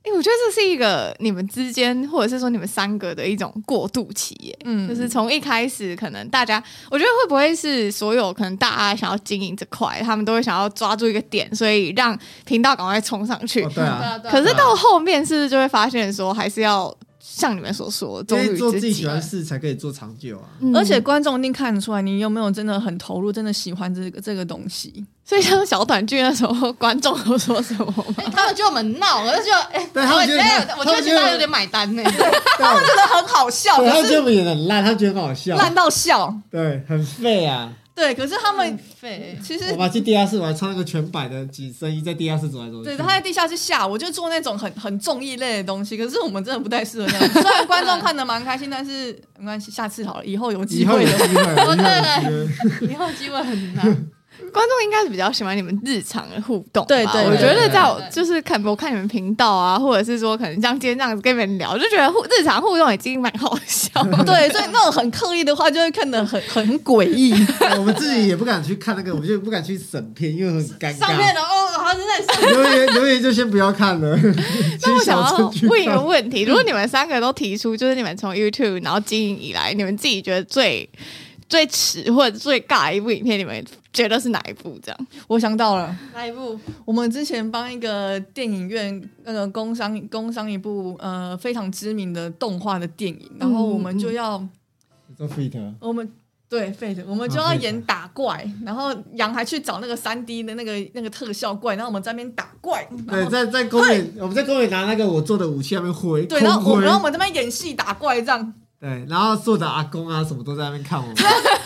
哎、欸，我觉得这是一个你们之间，或者是说你们三个的一种过渡期，耶。嗯，就是从一开始，可能大家，我觉得会不会是所有可能大家想要经营这块，他们都会想要抓住一个点，所以让频道赶快冲上去。哦、对啊。可是到后面，是不是就会发现说，还是要像你们所说，忠于做自己喜欢的事才可以做长久啊。嗯、而且观众一定看得出来，你有没有真的很投入，真的喜欢这个这个东西。所以像小短剧那时候，观众都说什么？他们觉得我们闹，我就觉得，哎、欸，他们觉得，我觉得其他有点买单呢。他们觉得很好笑，他们觉得我们演的很烂，他觉得很好笑，烂到笑，对，很废啊。对，可是他们废。其实我们去地下室，我还穿那个全白的紧身衣，在地下室走来走去。对，他在地下室下，我就做那种很很重艺类的东西。可是我们真的不太适合那样。虽然观众看得蛮开心，但是没关系，下次好了，以后有机会的。以后有机会，对对，以后机会很难。观众应该是比较喜欢你们日常的互动，对对，我觉得在就是看我看你们频道啊，或者是说可能像今天这样子跟你们聊，就觉得互日常互动已经蛮好笑。对，所以那种很刻意的话，就会看得很 很诡异。我们自己也不敢去看那个，我们就不敢去审片，因为很尴尬。上面的哦，好像在留言留言就先不要看了。那我想要问一个问题：如果你们三个都提出，就是你们从 YouTube 然后经营以来，你们自己觉得最最耻或者最尬一部影片，你们觉得是哪一部？这样，我想到了哪一部？我们之前帮一个电影院那个工商工商一部呃非常知名的动画的电影，然后我们就要我们对 Fate，我们就要演打怪，然后杨还去找那个三 D 的那个那个特效怪，然后我们在那边打怪。对，在在公园，我们在公园拿那个我做的武器，那边挥。对，然后我然后我们在那边演戏打怪这样。对，然后坐着阿公啊，什么都在那边看我们。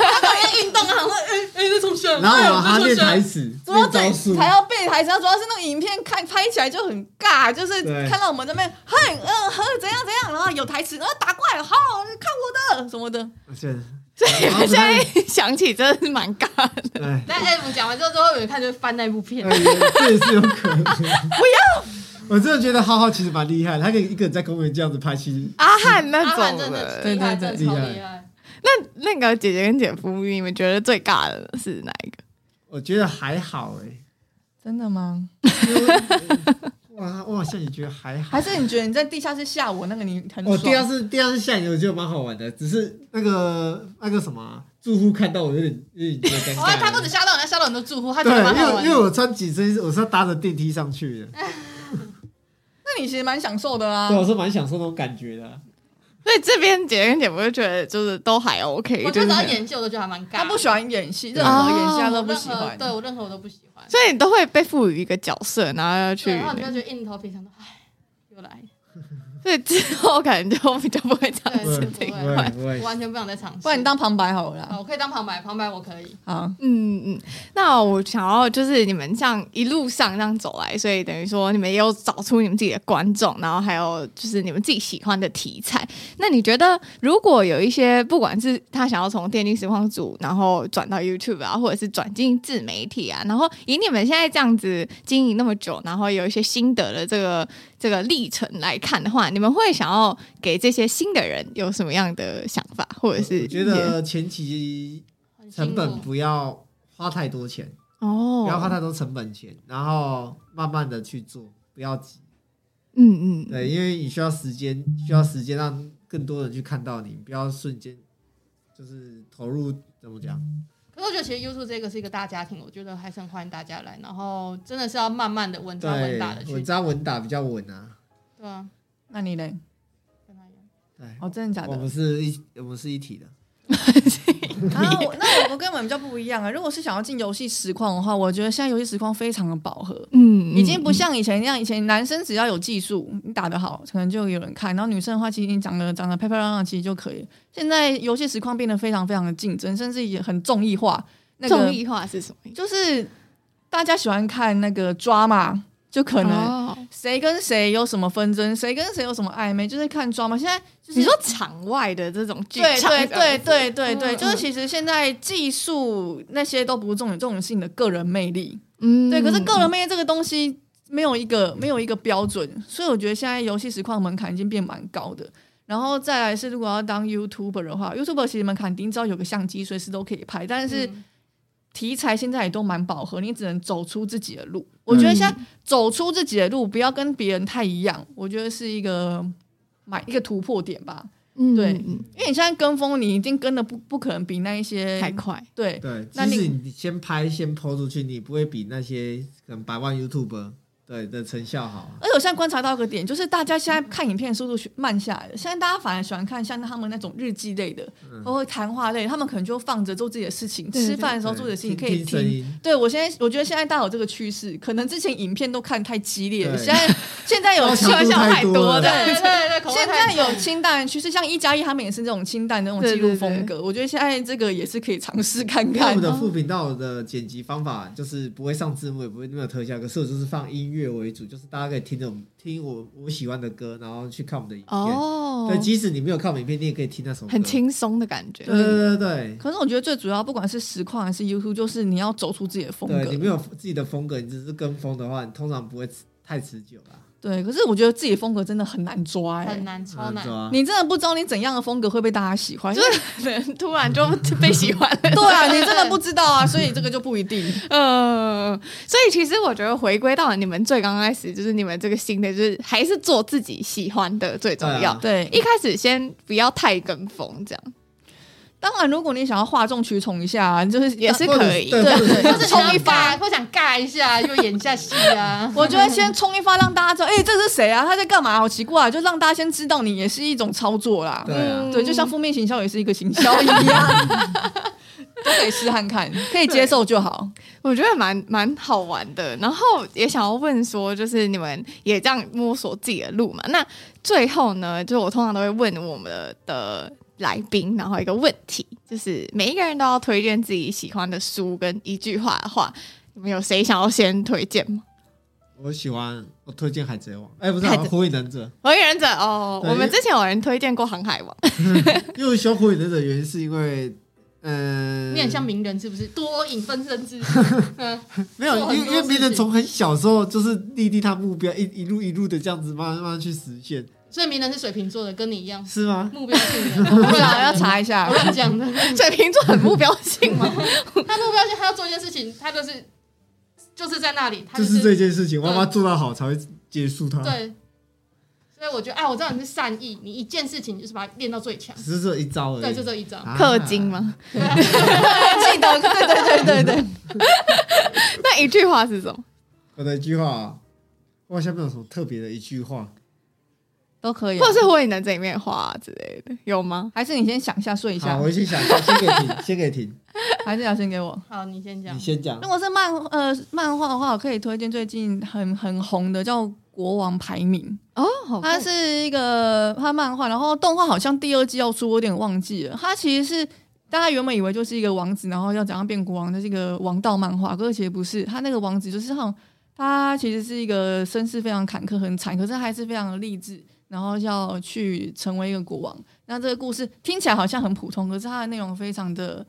运动啊，哎哎，在从小。然后我还练台词，练招数，还要背台词。主要是那个影片看拍起来就很尬，就是看到我们这边，嘿，嗯，呵，怎样怎样，然后有台词，然后打怪，好，看我的什么的。是，所以现在想起真的是蛮尬的。对。那哎，我们讲完之后，之后有人看就翻那部片。这也是有可能。不要。我真的觉得浩浩其实蛮厉害，他可以一个人在公园这样子拍戏。阿汉那种的，对对对，厉害。那那个姐姐跟姐夫，你们觉得最尬的是哪一个？我觉得还好哎、欸。真的吗？哇哇，像你觉得还好？还是你觉得你在地下室吓我那个你很我？哦，地下室地下室吓你，我觉得蛮好玩的。只是那个那个什么住户看到我有点有点尴尬。他不止吓到人，吓到很多住户。他对，因为因为我穿紧身衣，我是要搭着电梯上去的。那你其实蛮享受的啊。对，我是蛮享受那种感觉的。所以这边姐跟姐夫就觉得就是都还 OK，我觉得只要演戏我都觉得还蛮尬。他不喜欢演戏，任何演戏他都不喜欢。对我任何我都不喜欢。所以你都会被赋予一个角色，然后要去，然后你就觉得硬头皮，想说唉，又来。所以之后可能就比较不会尝试这一块，我完全不想再尝试。不然你当旁白好了。我可以当旁白，旁白我可以。好，嗯嗯。那我想要就是你们像一路上这样走来，所以等于说你们也有找出你们自己的观众，然后还有就是你们自己喜欢的题材。那你觉得如果有一些不管是他想要从电竞实况组，然后转到 YouTube 啊，或者是转进自媒体啊，然后以你们现在这样子经营那么久，然后有一些心得的这个。这个历程来看的话，你们会想要给这些新的人有什么样的想法，或者是我觉得前期成本不要花太多钱哦，不要花太多成本钱，然后慢慢的去做，不要急。嗯嗯，对，因为你需要时间，需要时间让更多人去看到你，不要瞬间就是投入，怎么讲？我觉得其实 YouTube 这个是一个大家庭，我觉得还是很欢迎大家来。然后真的是要慢慢的稳扎稳打的去，稳扎稳打比较稳啊。对啊，那你嘞？跟他一样。对，哦，真的假的？我们是一，我们是一体的。啊，我那我我跟你们比较不一样啊。如果是想要进游戏实况的话，我觉得现在游戏实况非常的饱和，嗯，已经不像以前那样。以前男生只要有技术，你打得好，可能就有人看。然后女生的话，其实你长得长得漂漂亮亮，其实就可以。现在游戏实况变得非常非常的竞争，甚至也很综艺化。那个、综艺化是什么？就是大家喜欢看那个抓嘛。就可能谁跟谁有什么纷争，谁跟谁有什么暧昧，就是看抓嘛。现在就是你说场外的这种剧，对对对对对对，就是其实现在技术那些都不是重点，重点是你的个人魅力。嗯，对。可是个人魅力这个东西没有一个没有一个标准，所以我觉得现在游戏实况门槛已经变蛮高的。然后再来是，如果要当 YouTuber 的话，YouTuber 其实门槛低，只要有个相机，随时都可以拍，但是。题材现在也都蛮饱和，你只能走出自己的路。我觉得现在走出自己的路，不要跟别人太一样，我觉得是一个买一个突破点吧。嗯，对，因为你现在跟风，你一定跟的不不可能比那一些太快。对对，即使你先拍先 po 出去，你不会比那些可能百万 YouTuber。对的成效好，而且我现在观察到一个点，就是大家现在看影片的速度慢下来了。现在大家反而喜欢看像他们那种日记类的，包括谈话类，他们可能就放着做自己的事情，吃饭的时候做的事情可以听。对，我现在我觉得现在大家有这个趋势，可能之前影片都看太激烈了，现在 现在有特效太多，对对对，现在有清淡趋势，像一加一他们也是这种清淡的那种记录风格。我觉得现在这个也是可以尝试看看。我们的副频道的剪辑方法就是不会上字幕，也不会没有特效，可是我就是放音乐为主，就是大家可以听着听我我喜欢的歌，然后去看我们的影片。哦，对，即使你没有看我们影片，你也可以听那首歌，很轻松的感觉。对对对对。可是我觉得最主要，不管是实况还是 YouTube，就是你要走出自己的风格。对，你没有自己的风格，你只是跟风的话，你通常不会太持久啦。对，可是我觉得自己的风格真的很难抓，很难，超难抓。你真的不知道你怎样的风格会被大家喜欢，就是突然就被喜欢。对啊，你真的不 知道啊，所以这个就不一定。嗯，所以其实我觉得回归到你们最刚开始，就是你们这个新的，就是还是做自己喜欢的最重要。对，一开始先不要太跟风，这样。当然，如果你想要哗众取宠一下，就是也是可以，对，就是冲一发，或想尬一下，又演一下戏啊。我觉得先冲一发，让大家知道，哎，这是谁啊？他在干嘛？好奇怪，就让大家先知道你也是一种操作啦。对，对，就像负面行销也是一个行销一样，都可以试看看，可以接受就好。我觉得蛮蛮好玩的。然后也想要问说，就是你们也这样摸索自己的路嘛？那最后呢，就我通常都会问我们的。来宾，然后一个问题就是，每一个人都要推荐自己喜欢的书跟一句话的话，你们有谁想要先推荐吗？我喜欢，我推荐《海贼王》。哎，不是，《火影忍者》。火影忍者哦，我们之前有人推荐过《航海王》。因为喜欢《火影忍者》原因是因为，嗯，你很像鸣人，是不是？多引分身之 没有，因为因为鸣人从很小时候就是立定他目标，一一路一路的这样子慢慢慢慢去实现。所以鸣人是水瓶座的，跟你一样是吗？目标性的，我不知道要查一下。我乱讲的，水瓶座很目标性吗？他目标性，他要做一件事情，他就是就是在那里，就是这件事情，我要把它做到好才会结束它。对，所以我觉得，哎，我知道你是善意，你一件事情就是把它练到最强，只是这一招而已。对，就这一招。氪金吗？记得，对对对对对。那一句话是什么？我的一句话，我好像没有什么特别的一句话，都可以，或者是火影忍者里面话之类的，有吗？还是你先想一下，睡一下。好，我先想一下，先给停，先给停。还是要先给我？好，你先讲。你先讲。如果是漫呃漫画的话，我可以推荐最近很很红的叫。国王排名哦，它是一个它漫画，然后动画好像第二季要出，我有点忘记了。它其实是大家原本以为就是一个王子，然后要怎样变国王的这个王道漫画，可是其实不是。他那个王子就是好像他其实是一个身世非常坎坷、很惨，可是还是非常的励志，然后要去成为一个国王。那这个故事听起来好像很普通，可是它的内容非常的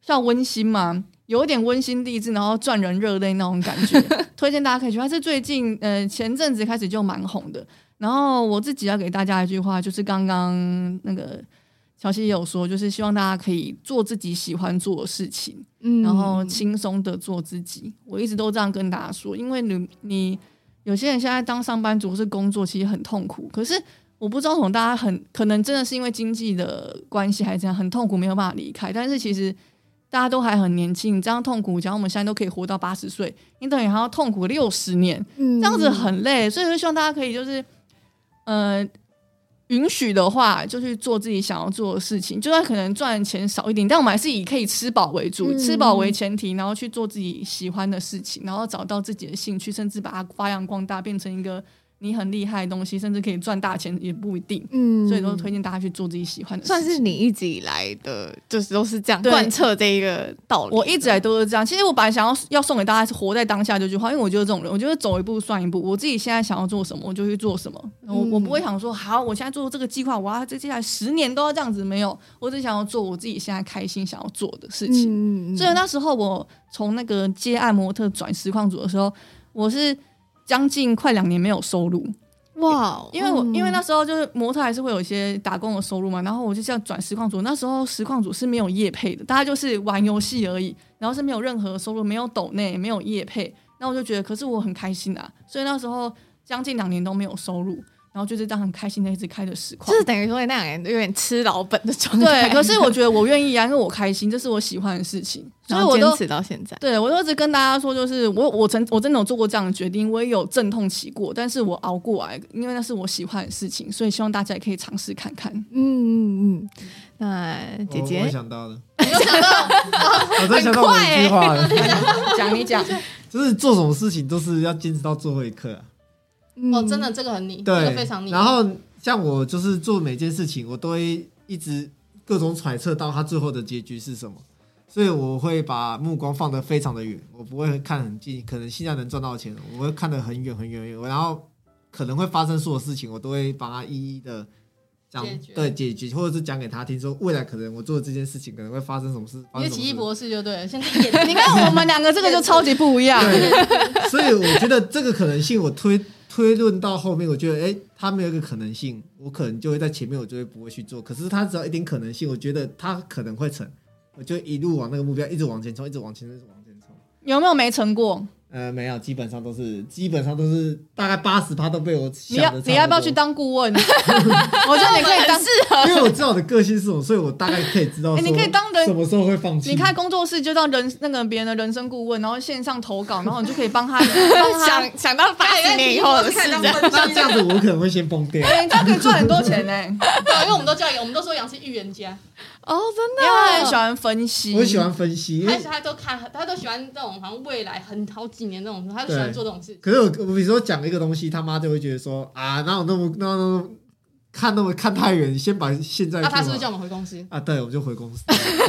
像温馨嘛。有一点温馨励志，然后赚人热泪那种感觉，推荐大家可以去。它是最近呃前阵子开始就蛮红的。然后我自己要给大家一句话，就是刚刚那个乔西也有说，就是希望大家可以做自己喜欢做的事情，嗯，然后轻松的做自己。我一直都这样跟大家说，因为你你有些人现在当上班族是工作，其实很痛苦。可是我不知道从大家很可能真的是因为经济的关系还是这样很痛苦，没有办法离开。但是其实。大家都还很年轻，你这样痛苦，假如我们现在都可以活到八十岁，你等于还要痛苦六十年，嗯，这样子很累。所以就希望大家可以就是，呃，允许的话就去做自己想要做的事情，就算可能赚钱少一点，但我们还是以可以吃饱为主，嗯，吃饱为前提，然后去做自己喜欢的事情，然后找到自己的兴趣，甚至把它发扬光大，变成一个。你很厉害的东西，甚至可以赚大钱，也不一定。嗯，所以都推荐大家去做自己喜欢的事情。算是你一直以来的，就是都是这样贯彻这一个道理。我一直来都是这样。其实我本来想要要送给大家是活在当下这句话，因为我觉得这种人，我觉得走一步算一步。我自己现在想要做什么，我就去做什么。我我不会想说，好，我现在做这个计划，我要接下来十年都要这样子。没有，我只想要做我自己现在开心想要做的事情。所以那时候我从那个接案模特转实况组的时候，我是将近快两年没有收入。哇、wow，因为我、嗯、因为那时候就是模特还是会有一些打工的收入嘛，然后我就这样转实况组。那时候实况组是没有业配的，大家就是玩游戏而已，然后是没有任何收入，没有抖内，没有业配。那我就觉得，可是我很开心啊，所以那时候将近两年都没有收入。然后就是这样很开心的一直开着实况，就是等于说那两年有点吃老本的状态。对，可是我觉得我愿意啊，因为我开心，这是我喜欢的事情，所以我都坚持到现在。对，我都一直跟大家说，就是我我曾我真的有做过这样的决定，我也有阵痛期过，但是我熬过来，因为那是我喜欢的事情，所以希望大家也可以尝试看看。嗯嗯嗯。那姐姐，我想到的，你又想到，我真想到我一句话，讲你讲，就是做什么事情都是要坚持到最后一刻啊。哦，真的，这个很你，对，这个非常你。然后像我就是做每件事情，我都会一直各种揣测到他最后的结局是什么，所以我会把目光放得非常的远，我不会看很近。可能现在能赚到钱，我会看得很远很远很远。然后可能会发生所有事情，我都会把它一一的讲，对，解决，或者是讲给他听，说未来可能我做的这件事情可能会发生什么事。因为奇异博士就对了，现在你看我们两个这个就超级不一样。对，所以我觉得这个可能性，我推。推论到后面，我觉得，哎、欸，他没有一个可能性，我可能就会在前面，我就会不会去做。可是他只要一点可能性，我觉得他可能会成，我就一路往那个目标一直往前冲，一直往前冲，一直往前冲。有没有没成过？呃，没有，基本上都是，基本上都是大概八十趴都被我想。你要你要不要去当顾问？我觉得你可以当，因为我知道我的个性是什么，所以我大概可以知道。你可以当人什么时候会放弃？你开工作室就当人那个别人的人生顾问，然后线上投稿，然后你就可以帮他，帮他想想到八十年以后的事。那这样子我可能会先崩掉。对、欸，你这样可以赚很多钱呢、欸。对，因为我们都叫，我们都说杨是预言家。哦，真的，因为他很喜欢分析，我喜欢分析，他他都看，他都喜欢这种好像未来很好几年那种，他就喜欢做这种事。可是我，我比如说讲一个东西，他妈就会觉得说啊，哪有那么那么。那么看那么看太远，先把现在。那、啊、他是不是叫我们回公司啊？对，我就回公司。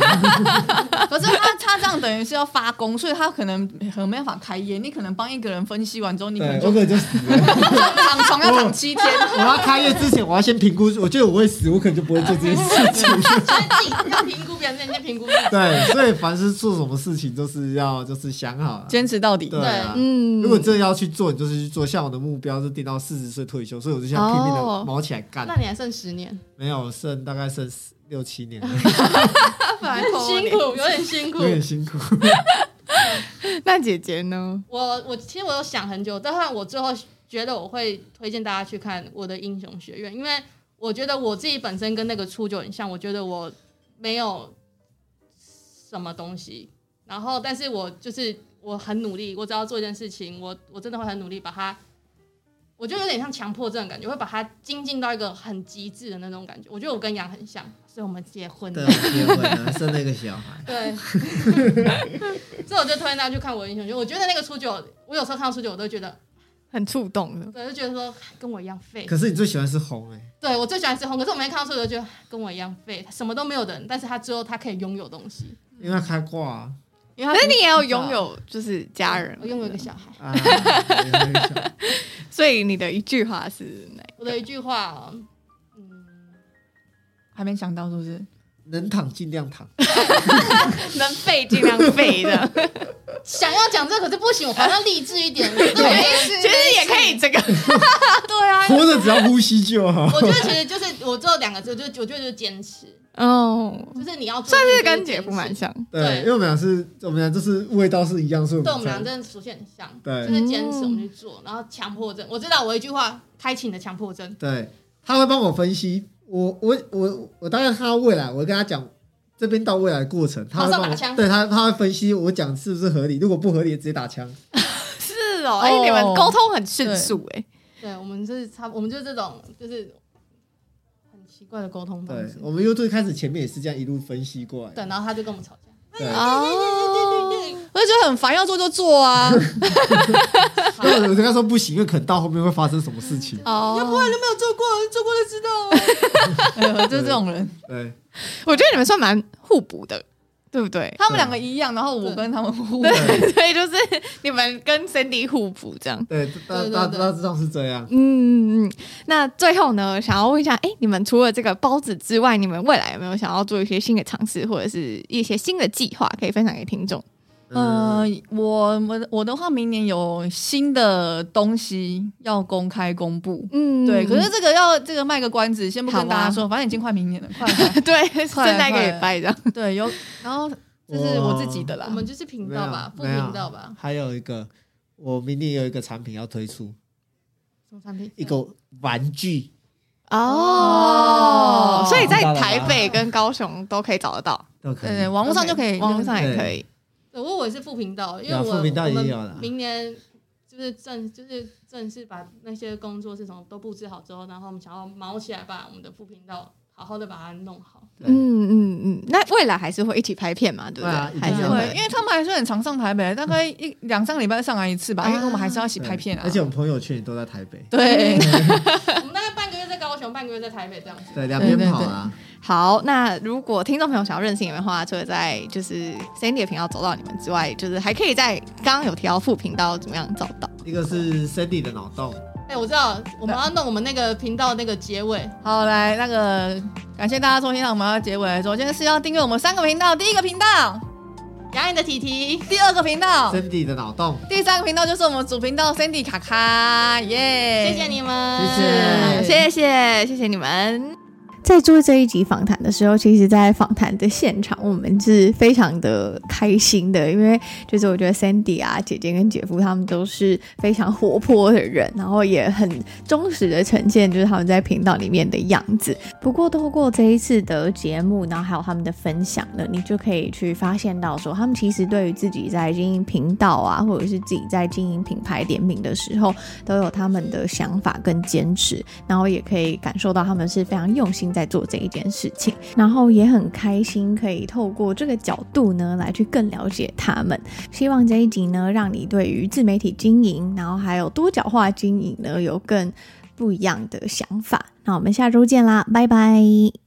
可是他他这样等于是要发功，所以他可能很没办法开业。你可能帮一个人分析完之后，你可能就我可能就死了。躺床要躺七天。我要开业之前，我要先评估。我觉得我会死，我可能就不会做这件事情。所以自己要评估别人，先评估。对，所以凡是做什么事情都是要就是想好，坚持到底。对啊，嗯。如果真的要去做，你就是去做。像我的目标是定到四十岁退休，所以我就想拼命的卯起来干。那你还剩十年？没有，剩大概剩六七年。辛苦，有点辛苦，有点辛苦。那姐姐呢？我我其实我有想很久，但是我最后觉得我会推荐大家去看我的英雄学院，因为我觉得我自己本身跟那个初九很像，我觉得我没有什么东西，然后但是我就是我很努力，我只要做一件事情，我我真的会很努力把它。我觉得有点像强迫症的感觉，会把它精进到一个很极致的那种感觉。我觉得我跟杨很像，所以我们结婚了。对，结婚了，生了一个小孩。对，所以我就推荐大家去看我的英雄学。我觉得那个初九，我有时候看到初九，我都觉得很触动的。对，就觉得说跟我一样废。可是你最喜欢是红哎、欸。对，我最喜欢是红，可是我没看到初九，就觉得跟我一样废，什么都没有的人，但是他最后他可以拥有东西，因为他开挂、啊。因为可是你也要拥有，就是家人，我拥有一个小孩，啊、所以你的一句话是哪？我的一句话、哦，嗯，还没想到是不是？能躺尽量躺，能废尽量废的。想要讲这可是不行，我好像励志一点。对，其实也可以这个。对啊，活着只要呼吸就好。我觉得其实就是我做两个字，就我觉得就是坚持。哦，就是你要做算是跟姐夫蛮像，对，因为我们俩是，我们俩就是味道是一样，所以对，我们俩真的属性很像，对，就是坚持我们去做，然后强迫症，我知道我一句话开启你的强迫症，对，他会帮我分析，我我我我大概看到未来，我会跟他讲这边到未来的过程，他会帮我，对他他会分析我讲是不是合理，如果不合理直接打枪，是哦，哎，你们沟通很迅速，哎，对我们就是差，我们就是这种就是。奇怪的沟通方式。对，我们 YouTube 开始前面也是这样一路分析过来。对，然后他就跟我们吵架。对哦，对对对对对，我就觉得很烦，要做就做啊。对，我跟他说不行，因为可能到后面会发生什么事情。哦，要不然你没有做过，做过就知道。就是这种人。对，我觉得你们算蛮互补的。对不对？他们两个一样，然后我跟他们互补，对，所以就是你们跟 Cindy 互补这样。对，大大大致上是这样。嗯嗯。那最后呢，想要问一下，哎，你们除了这个包子之外，你们未来有没有想要做一些新的尝试，或者是一些新的计划可以分享给听众？呃，我我我的话，明年有新的东西要公开公布。嗯，对。可是这个要这个卖个关子，先不跟大家说，反正已经快明年了，快对，现在可以拜这样。对，有，然后这是我自己的啦。我们就是频道吧，副频道吧。还有一个，我明年有一个产品要推出。什么产品？一个玩具。哦，所以在台北跟高雄都可以找得到，都可以。对，网络上就可以，网络上也可以。我我也是副频道，因为我我们明年就是正就是正式把那些工作是什么都布置好之后，然后我们想要卯起来把我们的副频道好好的把它弄好。嗯嗯嗯，那未来还是会一起拍片嘛，对不对？还是会，因为他们还是很常上台北，大概一两三个礼拜上来一次吧，因为我们还是要一起拍片啊。而且我们朋友圈也都在台北。对，半个月在台北这样子。对，两边跑啊。好，那如果听众朋友想要认识你们的话，除了在就是 Sandy 的频道找到你们之外，就是还可以在刚刚有提到副频道怎么样找到？一个是 Sandy 的脑洞。哎、欸，我知道，我们要弄我们那个频道那个结尾。好，来那个感谢大家收听，那我们要结尾。首先是要订阅我们三个频道，第一个频道雅颖的体体，第二个频道 Cindy 的脑洞，第三个频道就是我们主频道 Cindy 卡卡，耶、yeah！谢谢你们，谢谢，谢谢，谢谢你们。在做这一集访谈的时候，其实，在访谈的现场，我们是非常的开心的，因为就是我觉得 Sandy 啊，姐姐跟姐夫他们都是非常活泼的人，然后也很忠实的呈现就是他们在频道里面的样子。不过，透过这一次的节目，然后还有他们的分享呢，你就可以去发现到说，他们其实对于自己在经营频道啊，或者是自己在经营品牌联名的时候，都有他们的想法跟坚持，然后也可以感受到他们是非常用心。在做这一件事情，然后也很开心，可以透过这个角度呢，来去更了解他们。希望这一集呢，让你对于自媒体经营，然后还有多角化经营呢，有更不一样的想法。那我们下周见啦，拜拜。